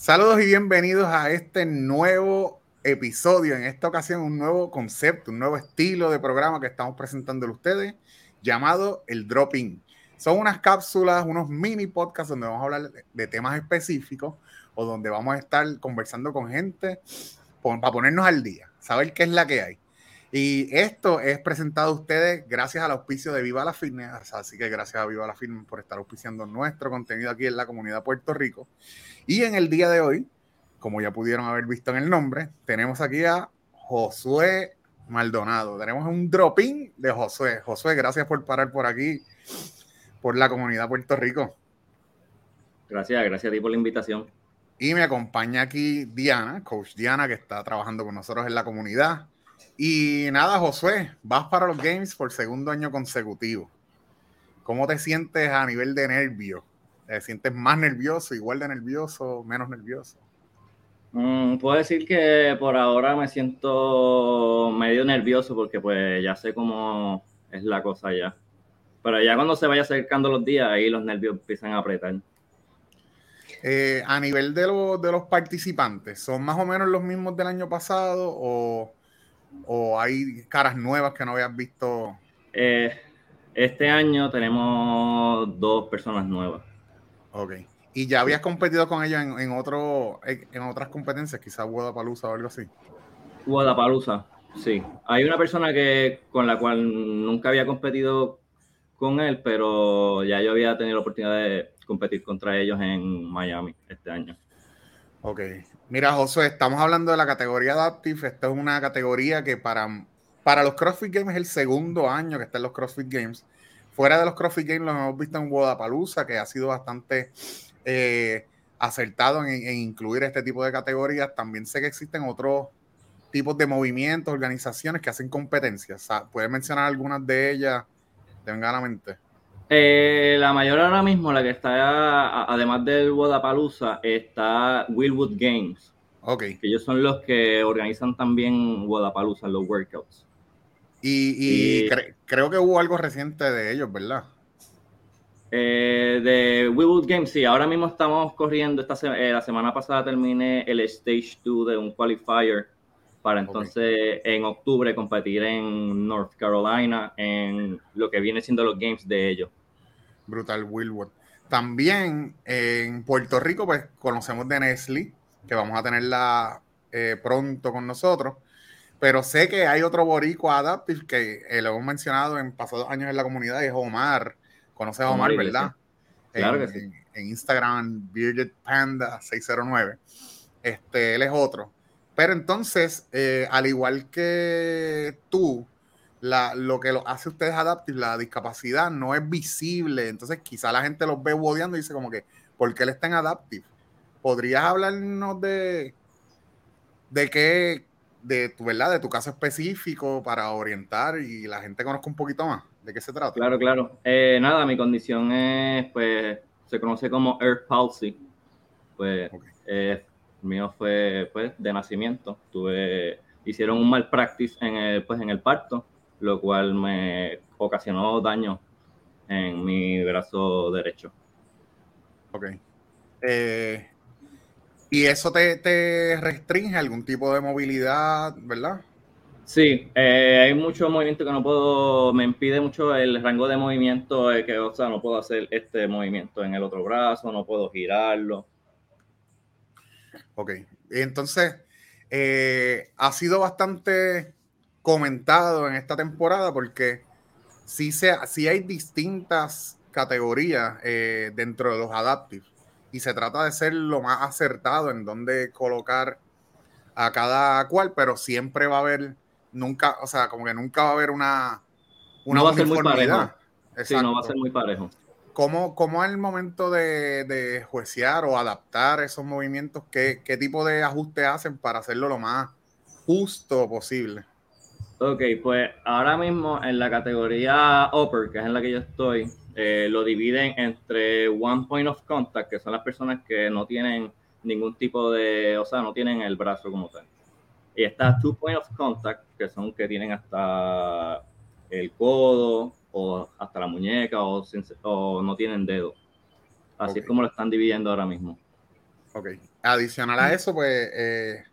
Saludos y bienvenidos a este nuevo episodio, en esta ocasión un nuevo concepto, un nuevo estilo de programa que estamos presentando a ustedes, llamado el Dropping. Son unas cápsulas, unos mini podcasts donde vamos a hablar de temas específicos o donde vamos a estar conversando con gente para ponernos al día, saber qué es la que hay. Y esto es presentado a ustedes gracias al auspicio de Viva la Fitness. Así que gracias a Viva la Fitness por estar auspiciando nuestro contenido aquí en la comunidad de Puerto Rico. Y en el día de hoy, como ya pudieron haber visto en el nombre, tenemos aquí a Josué Maldonado. Tenemos un dropping de Josué. Josué, gracias por parar por aquí, por la comunidad de Puerto Rico. Gracias, gracias a ti por la invitación. Y me acompaña aquí Diana, coach Diana, que está trabajando con nosotros en la comunidad. Y nada, Josué, vas para los Games por segundo año consecutivo. ¿Cómo te sientes a nivel de nervio? ¿Te sientes más nervioso, igual de nervioso, menos nervioso? Mm, puedo decir que por ahora me siento medio nervioso porque pues ya sé cómo es la cosa ya. Pero ya cuando se vaya acercando los días, ahí los nervios empiezan a apretar. Eh, a nivel de, de los participantes, ¿son más o menos los mismos del año pasado o o hay caras nuevas que no habías visto? Eh, este año tenemos dos personas nuevas. Ok. ¿Y ya habías competido con ella en, otro, en otras competencias, quizás Guadalajara o algo así? Guadalajara, sí. Hay una persona que con la cual nunca había competido con él, pero ya yo había tenido la oportunidad de competir contra ellos en Miami este año. Ok. Mira, José, estamos hablando de la categoría Adaptive. Esta es una categoría que para, para los CrossFit Games es el segundo año que está en los CrossFit Games. Fuera de los CrossFit Games lo hemos visto en Guadalajara, que ha sido bastante eh, acertado en, incluir este tipo de categorías. También sé que existen otros tipos de movimientos, organizaciones que hacen competencias. ¿Puedes mencionar algunas de ellas? Te venga a la mente. Eh, la mayor ahora mismo, la que está, además del Wodapalooza, está Willwood Games. Ok. Que ellos son los que organizan también Wodapalooza, los workouts. Y, creo que hubo algo reciente de ellos, ¿verdad? Eh, de Willwood Games, sí. Ahora mismo estamos corriendo. Esta eh, la semana pasada terminé el Stage 2 de un qualifier para entonces en octubre competir en North Carolina en lo que viene siendo los games de ellos. Brutal Willwood. También en Puerto Rico, pues conocemos de Nestle, que vamos a tenerla eh, pronto con nosotros. Pero sé que hay otro boricua Adaptive que eh, lo hemos mencionado en pasados años en la comunidad, y es Omar. Conoces a Omar, ¿verdad? Claro en, que sí. En, Instagram, Bearded Panda 609. Este, él es otro. Pero entonces, eh, al igual que tú, lo que lo hace ustedes Adaptive, la discapacidad no es visible. Entonces, quizá la gente los ve bodeando y dice como que, ¿por qué él está en Adaptive? ¿Podrías hablarnos de, de qué, de tu, ¿verdad? De tu caso específico para orientar y la gente conozca un poquito más? ¿De qué se trata? Claro, claro. Eh, nada, mi condición es, pues, se conoce como Earth Palsy. Pues, el mío fue, pues, de nacimiento. Tuve, hicieron un mal practice en el, pues, en el parto lo cual me ocasionó daño en mi brazo derecho. Ok. Eh, ¿Y eso te, restringe algún tipo de movilidad, verdad? Sí, eh, hay mucho movimiento que no puedo, me impide mucho el rango de movimiento, que, o sea, no puedo hacer este movimiento en el otro brazo, no puedo girarlo. Ok, entonces, eh, ha sido bastante comentado en esta temporada porque sí, se, hay distintas categorías eh, dentro de los adaptive y se trata de ser lo más acertado en dónde colocar a cada cual, pero siempre va a haber, nunca, o sea, como que nunca va a haber una, una no va a ser muy parejo. Sí, no va a ser muy parejo. ¿Cómo, cómo el momento de, de, juecear o adaptar esos movimientos? ¿qué, ¿Qué tipo de ajuste hacen para hacerlo lo más justo posible? Ok, pues ahora mismo en la categoría Upper, que es en la que yo estoy, eh, lo dividen entre One Point of Contact, que son las personas que no tienen ningún tipo de, o sea, no tienen el brazo como tal. Y está Two Point of Contact, que son que tienen hasta el codo o hasta la muñeca o, no tienen dedo. Así es como lo están dividiendo ahora mismo. Ok. Adicional a eso, pues eh,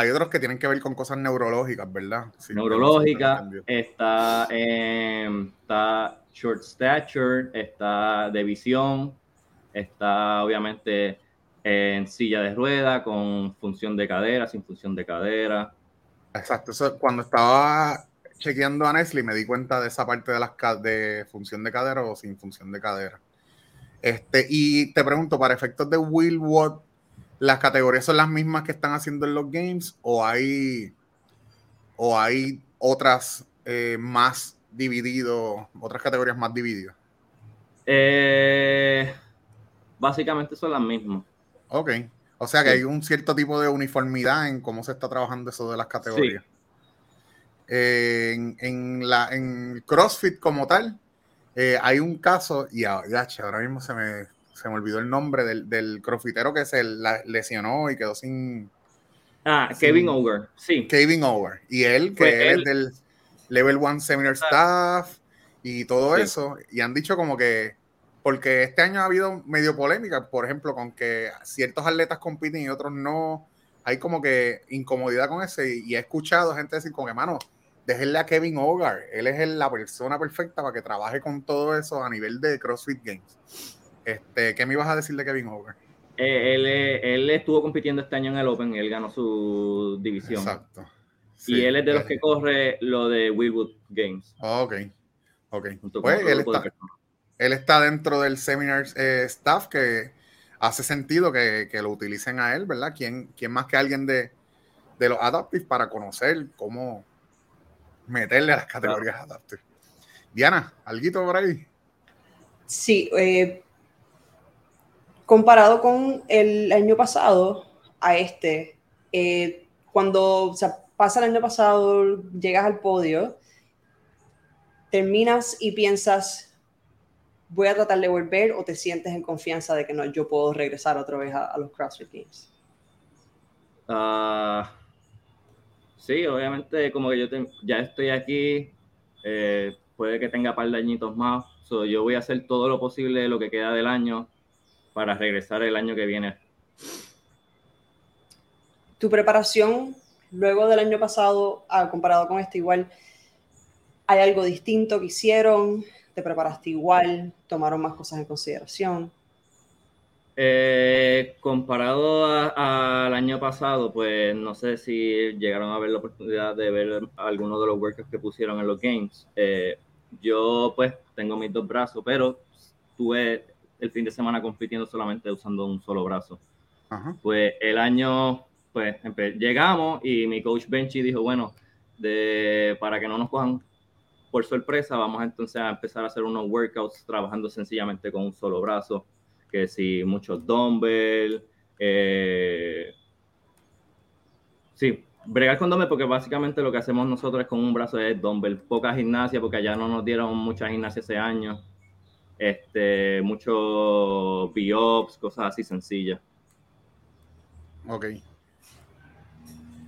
hay otros que tienen que ver con cosas neurológicas, ¿verdad? Neurológica, está, está short stature, está de visión, está obviamente en silla de rueda con función de cadera, sin función de cadera. Exacto, eso, cuando estaba chequeando a Nestle me di cuenta de esa parte de las de función de cadera o sin función de cadera. Este, y te pregunto, para efectos de Will What, ¿las categorías son las mismas que están haciendo en los games o hay, o hay otras eh, más divididos, otras categorías más divididas? Eh, básicamente son las mismas. Ok. O sea que hay un cierto tipo de uniformidad en cómo se está trabajando eso de las categorías. en, la, en CrossFit como tal, eh, hay un caso, y ya, ahora mismo se me, se me olvidó el nombre del, del crossfitero que se lesionó y quedó sin. Ah, Kevin Over, sí. Kevin Over. Y él, que es del Level One Seminar Staff y todo eso, y han dicho como que porque este año ha habido medio polémica, por ejemplo, con que ciertos atletas compiten y otros no. Hay como que incomodidad con ese. Y, he escuchado gente decir como que, mano, déjenle a Kevin Hogar. Él es la persona perfecta para que trabaje con todo eso a nivel de CrossFit Games. Este, ¿Qué me ibas a decir de Kevin Hogar? Eh, él, él, estuvo compitiendo este año en el Open, él ganó su división. Exacto. y él es de los que corre lo de Willwood Games. ok. Ok. Pues él está, él está dentro del seminar eh, staff que hace sentido que, lo utilicen a él, ¿verdad? ¿Quién, quién más que alguien de, los Adaptive para conocer cómo meterle a las categorías Adaptive? Diana, ¿alguito por ahí? Sí, eh, comparado con el año pasado a este, eh, cuando pasa el año pasado, llegas al podio, terminas y piensas, voy a tratar de volver o te sientes en confianza de que no, yo puedo regresar otra vez a, los CrossFit Games? Ah, sí, obviamente como que yo ya estoy aquí, eh, puede que tenga un par de añitos más, yo voy a hacer todo lo posible de lo que queda del año para regresar el año que viene. Tu preparación luego del año pasado, ah, comparado con este igual, ¿hay algo distinto que hicieron? ¿Te preparaste igual? ¿Tomaron más cosas en consideración? Eh, comparado al año pasado, pues no sé si llegaron a ver la oportunidad de ver algunos de los workouts que pusieron en los games. Eh, yo pues tengo mis dos brazos, pero tuve el fin de semana compitiendo solamente usando un solo brazo. Pues el año, pues llegamos y mi coach Benchy dijo, bueno, de, para que no nos cojan por sorpresa, vamos entonces a empezar a hacer unos workouts trabajando sencillamente con un solo brazo, que si muchos dumbbell, eh, sí, bregar con dumbbell porque básicamente lo que hacemos nosotros es con un brazo es dumbbell, poca gimnasia porque allá no nos dieron mucha gimnasia ese año, este, mucho biops, cosas así sencillas. Ok.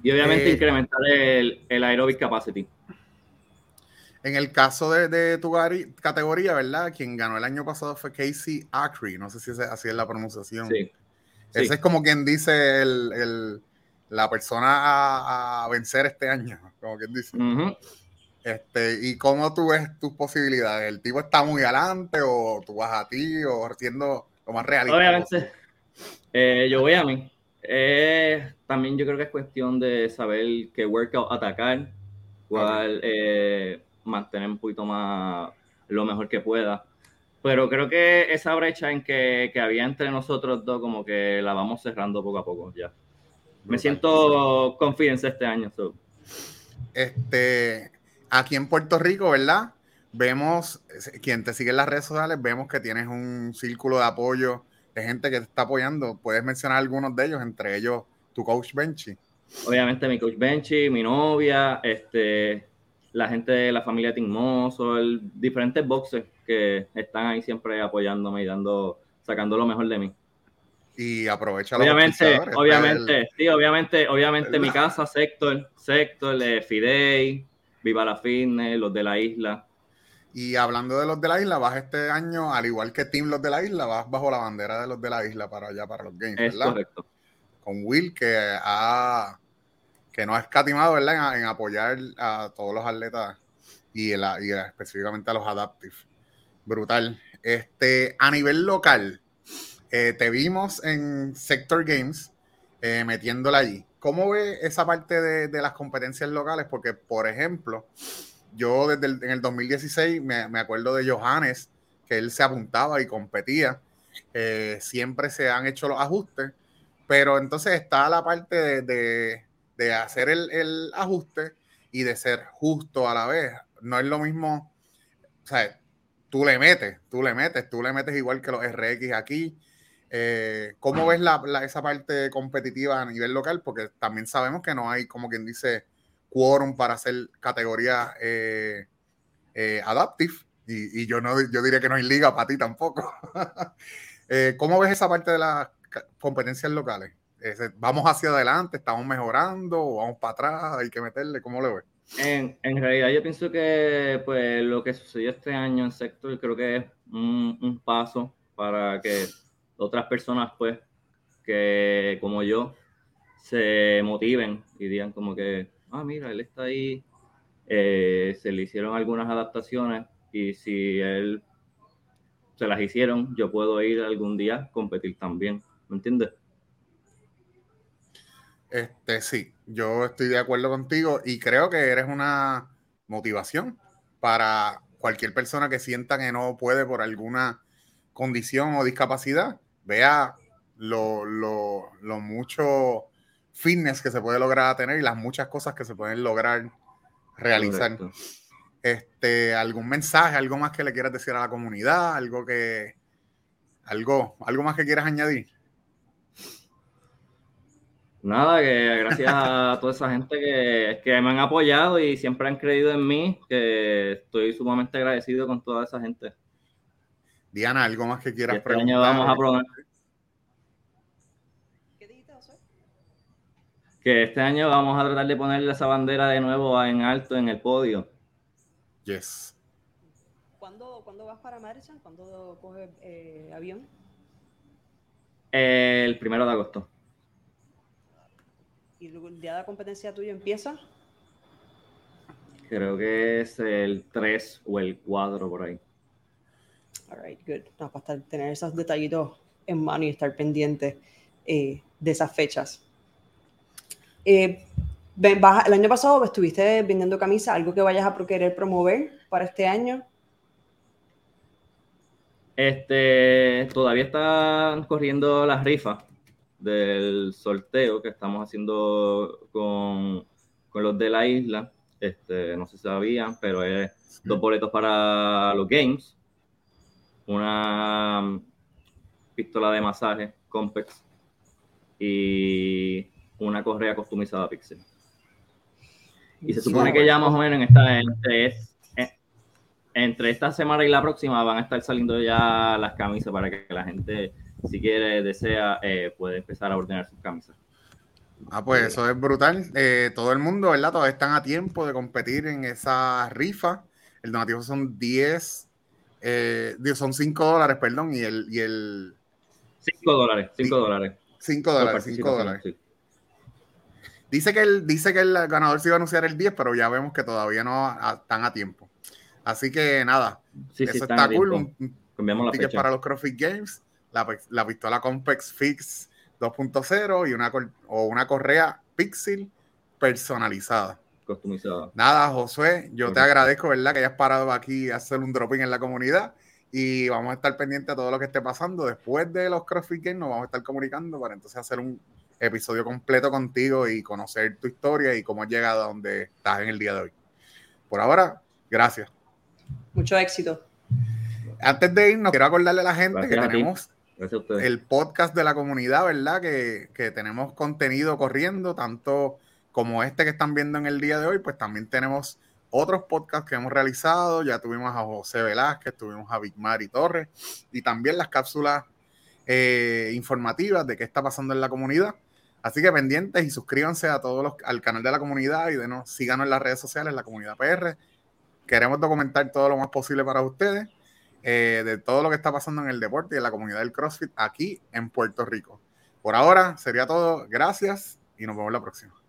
Y obviamente eh, incrementar el, el aerobic capacity. En el caso de, tu categoría, ¿verdad? Quien ganó el año pasado fue Casey Acri, no sé si así es la pronunciación. Sí. Ese es como quien dice la persona a, vencer este año, como quien dice. Este, ¿Y cómo tú ves tus posibilidades? ¿El tipo está muy adelante o tú vas a ti o siendo lo más realista? Obviamente, eh, yo voy a mí. Eh, también yo creo que es cuestión de saber qué workout atacar, cuál... Eh, mantener un poquito más lo mejor que pueda. Pero creo que esa brecha en que, que había entre nosotros dos, como que la vamos cerrando poco a poco ya. Me siento confianza este año. Este, aquí en Puerto Rico, ¿verdad? Vemos, quien te sigue en las redes sociales, vemos que tienes un círculo de apoyo de gente que te está apoyando. ¿Puedes mencionar algunos de ellos, entre ellos tu coach Benchy? Obviamente mi coach Benchy, mi novia, este, la gente de la familia el diferentes boxes que están ahí siempre apoyándome y dando, sacando lo mejor de mí. Y aprovecha Obviamente, obviamente, sí, obviamente, obviamente mi casa, Sector, Sector, Fidei, Viva la Fitness, los de la isla. Y hablando de los de la isla, vas este año, al igual que Team Los de la Isla, vas bajo la bandera de los de la isla para allá, para los games, ¿verdad? correcto. con Will, que ha que no ha escatimado ¿verdad? En, apoyar a todos los atletas y, específicamente a los adaptive. Brutal. Este, a nivel local, eh, te vimos en Sector Games eh, metiéndola allí. ¿Cómo ve esa parte de, las competencias locales? Porque, por ejemplo, yo desde el, en el 2016 me, me, acuerdo de Johannes, que él se apuntaba y competía. Eh, siempre se han hecho los ajustes, pero entonces está la parte de, de, hacer el, el, ajuste y de ser justo a la vez. No es lo mismo, o sea, tú le metes, tú le metes, tú le metes igual que los RX aquí. Eh, ¿Cómo ves la, esa parte competitiva a nivel local? Porque también sabemos que no hay, como quien dice, quórum para hacer categoría eh, eh, adaptive. Y, yo no yo diría que no hay liga para ti tampoco. ¿Cómo ves esa parte de las competencias locales? ¿Vamos hacia adelante? ¿Estamos mejorando? ¿O vamos para atrás? ¿Hay que meterle? ¿Cómo lo ves? En, en, realidad yo pienso que pues lo que sucedió este año en sector creo que es un, un, paso para que otras personas pues que como yo se motiven y digan como que, ah, mira, él está ahí, eh, se le hicieron algunas adaptaciones y si él se las hicieron, yo puedo ir algún día a competir también, ¿me entiendes? Este, sí, yo estoy de acuerdo contigo y creo que eres una motivación para cualquier persona que sienta que no puede por alguna condición o discapacidad, vea lo, mucho fitness que se puede lograr tener y las muchas cosas que se pueden lograr realizar. Este, algún mensaje, algo más que le quieras decir a la comunidad, algo que, algo, algo más que quieras añadir. Nada, que gracias a toda esa gente que, que, me han apoyado y siempre han creído en mí, que estoy sumamente agradecido con toda esa gente. Diana, ¿algo más que quieras este preguntar? Año vamos a probar. ¿Qué dijiste, Que este año vamos a tratar de ponerle esa bandera de nuevo en alto en el podio. Yes. ¿Cuándo, ¿cuándo vas para Madison? ¿Cuándo coges eh, avión? El primero de agosto. ¿Y el día de competencia tuyo empieza? Creo que es el 3 o el 4 por ahí. Alright, good. No, para tener esos detallitos en mano y estar pendiente eh, de esas fechas. Eh, el año pasado estuviste vendiendo camisas, algo que vayas a querer promover para este año. Este, todavía están corriendo las rifas del sorteo que estamos haciendo con, con los de la isla. Este, no sé si sabían, pero es dos boletos para los games, una pistola de masaje Compex y una correa customizada Pixel. Y se supone que ya más o menos en esta, entre, entre esta semana y la próxima van a estar saliendo ya las camisas para que la gente si quiere, desea, eh, puede empezar a ordenar sus camisas. Ah, pues eso es brutal. Eh, todo el mundo, ¿verdad? Todavía están a tiempo de competir en esa rifa. El donativo son 10, eh, son 5 dólares, perdón, y el... Y el 5 dólares, 5 dólares. 5 dólares, 5 dólares. Dice que, el, dice que el ganador se iba a anunciar el 10, pero ya vemos que todavía no están a tiempo. Así que nada, eso está cool. Un, Cambiamos la para los CrossFit Games la, pistola Compex Fix 2.0 y una, o una correa Pixel personalizada. Customizada. Nada, Josué, yo te agradezco, ¿verdad? Que hayas parado aquí a hacer un dropping en la comunidad y vamos a estar pendientes de todo lo que esté pasando. Después de los CrossFit Games nos vamos a estar comunicando para entonces hacer un episodio completo contigo y conocer tu historia y cómo has llegado a donde estás en el día de hoy. Por ahora, gracias. Mucho éxito. Antes de irnos, quiero acordarle a la gente que tenemos el podcast de la comunidad, ¿verdad? Que, tenemos contenido corriendo, tanto como este que están viendo en el día de hoy, pues también tenemos otros podcasts que hemos realizado. Ya tuvimos a José Velázquez, tuvimos a Big Mari Torres y también las cápsulas eh, informativas de qué está pasando en la comunidad. Así que pendientes y suscríbanse a todos los, al canal de la comunidad y denos, síganos en las redes sociales, la comunidad PR. Queremos documentar todo lo más posible para ustedes. Eh, de todo lo que está pasando en el deporte y en la comunidad del CrossFit aquí en Puerto Rico. Por ahora sería todo. Gracias y nos vemos la próxima.